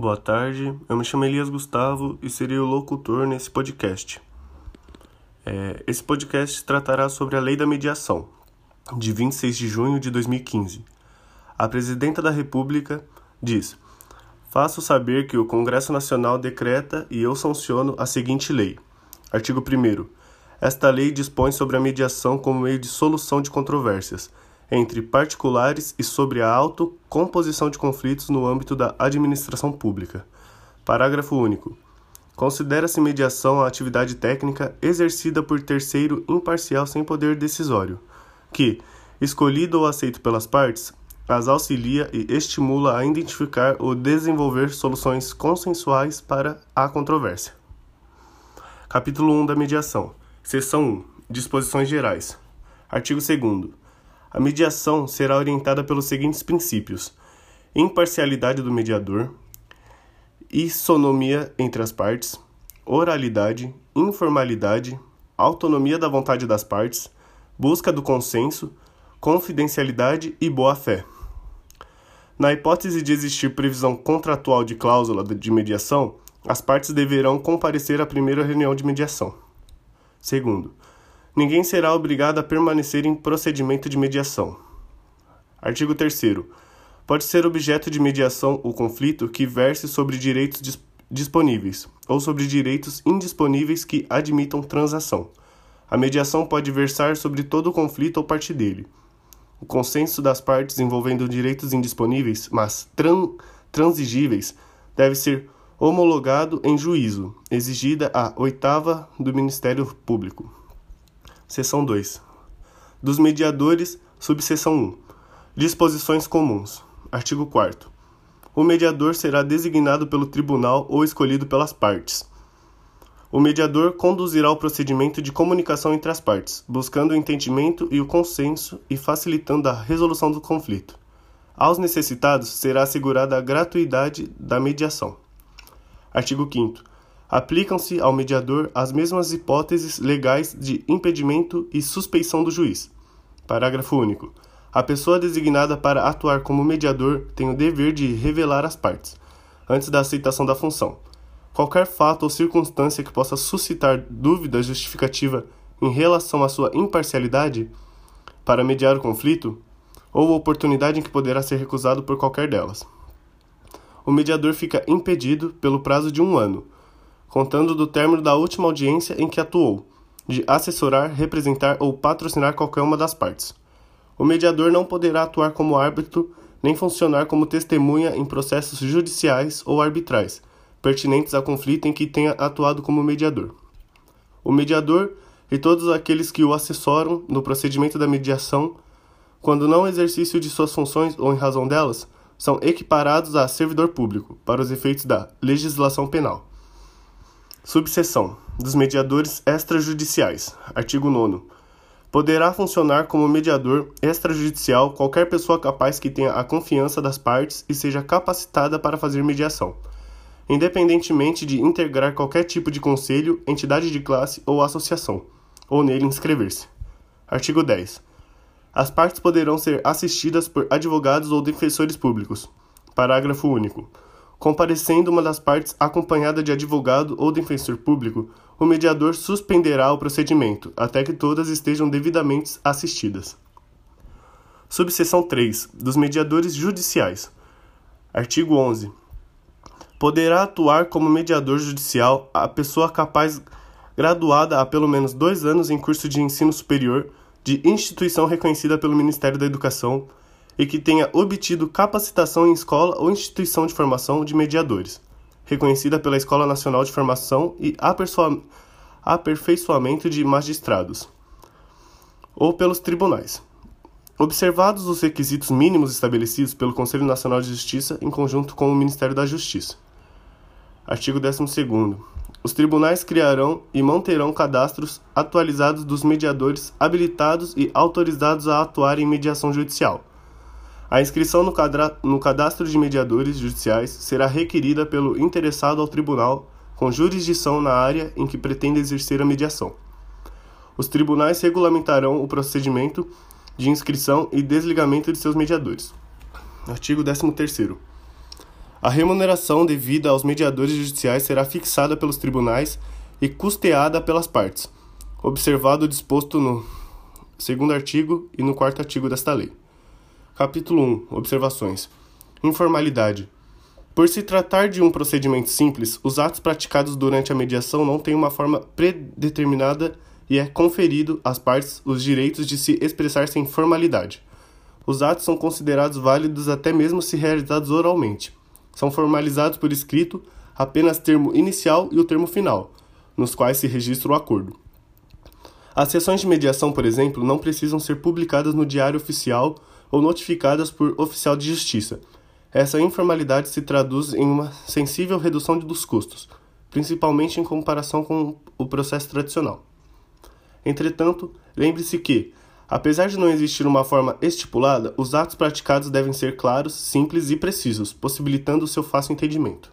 Boa tarde, eu me chamo Elias Gustavo e serei o locutor nesse podcast. É, esse podcast tratará sobre a Lei da Mediação, de 26 de junho de 2015. A Presidenta da República diz: Faço saber que o Congresso Nacional decreta e eu sanciono a seguinte lei. Artigo 1. Esta lei dispõe sobre a mediação como meio de solução de controvérsias entre particulares e sobre a autocomposição de conflitos no âmbito da administração pública. Parágrafo único. Considera-se mediação a atividade técnica exercida por terceiro imparcial sem poder decisório, que, escolhido ou aceito pelas partes, as auxilia e estimula a identificar ou desenvolver soluções consensuais para a controvérsia. Capítulo 1 da mediação. Seção 1. Disposições gerais. Artigo 2 a mediação será orientada pelos seguintes princípios: imparcialidade do mediador, isonomia entre as partes, oralidade, informalidade, autonomia da vontade das partes, busca do consenso, confidencialidade e boa-fé. Na hipótese de existir previsão contratual de cláusula de mediação, as partes deverão comparecer à primeira reunião de mediação. Segundo, Ninguém será obrigado a permanecer em procedimento de mediação. Artigo 3. Pode ser objeto de mediação o conflito que verse sobre direitos dis disponíveis ou sobre direitos indisponíveis que admitam transação. A mediação pode versar sobre todo o conflito ou parte dele. O consenso das partes envolvendo direitos indisponíveis, mas tran transigíveis, deve ser homologado em juízo, exigida a oitava do Ministério Público. Seção 2. Dos mediadores, subseção 1. Disposições comuns. Artigo 4 O mediador será designado pelo tribunal ou escolhido pelas partes. O mediador conduzirá o procedimento de comunicação entre as partes, buscando o entendimento e o consenso e facilitando a resolução do conflito. Aos necessitados será assegurada a gratuidade da mediação. Artigo 5 aplicam-se ao mediador as mesmas hipóteses legais de impedimento e suspeição do juiz. Parágrafo único. A pessoa designada para atuar como mediador tem o dever de revelar as partes, antes da aceitação da função. Qualquer fato ou circunstância que possa suscitar dúvida justificativa em relação à sua imparcialidade para mediar o conflito, ou oportunidade em que poderá ser recusado por qualquer delas. O mediador fica impedido pelo prazo de um ano contando do término da última audiência em que atuou, de assessorar, representar ou patrocinar qualquer uma das partes. O mediador não poderá atuar como árbitro nem funcionar como testemunha em processos judiciais ou arbitrais pertinentes ao conflito em que tenha atuado como mediador. O mediador e todos aqueles que o assessoram no procedimento da mediação, quando não exercício de suas funções ou em razão delas, são equiparados a servidor público para os efeitos da legislação penal. Subseção dos mediadores extrajudiciais. Artigo 9 Poderá funcionar como mediador extrajudicial qualquer pessoa capaz que tenha a confiança das partes e seja capacitada para fazer mediação, independentemente de integrar qualquer tipo de conselho, entidade de classe ou associação, ou nele inscrever-se. Artigo 10. As partes poderão ser assistidas por advogados ou defensores públicos. Parágrafo único. Comparecendo uma das partes acompanhada de advogado ou defensor público, o mediador suspenderá o procedimento até que todas estejam devidamente assistidas. Subseção 3. Dos mediadores judiciais. Artigo 11. Poderá atuar como mediador judicial a pessoa capaz graduada há pelo menos dois anos em curso de ensino superior de instituição reconhecida pelo Ministério da Educação e que tenha obtido capacitação em escola ou instituição de formação de mediadores, reconhecida pela Escola Nacional de Formação e Aperfeiçoamento de Magistrados, ou pelos tribunais. Observados os requisitos mínimos estabelecidos pelo Conselho Nacional de Justiça em conjunto com o Ministério da Justiça. Artigo 12. Os tribunais criarão e manterão cadastros atualizados dos mediadores habilitados e autorizados a atuar em mediação judicial a inscrição no, no cadastro de mediadores judiciais será requerida pelo interessado ao tribunal com jurisdição na área em que pretende exercer a mediação. Os tribunais regulamentarão o procedimento de inscrição e desligamento de seus mediadores. Artigo 13. A remuneração devida aos mediadores judiciais será fixada pelos tribunais e custeada pelas partes, observado o disposto no segundo artigo e no quarto artigo desta lei. Capítulo 1. Observações. Informalidade. Por se tratar de um procedimento simples, os atos praticados durante a mediação não têm uma forma predeterminada e é conferido às partes os direitos de se expressar sem formalidade. Os atos são considerados válidos até mesmo se realizados oralmente. São formalizados por escrito apenas termo inicial e o termo final, nos quais se registra o acordo. As sessões de mediação, por exemplo, não precisam ser publicadas no Diário Oficial ou notificadas por oficial de justiça essa informalidade se traduz em uma sensível redução dos custos, principalmente em comparação com o processo tradicional. Entretanto, lembre-se que, apesar de não existir uma forma estipulada, os atos praticados devem ser claros, simples e precisos, possibilitando o seu fácil entendimento.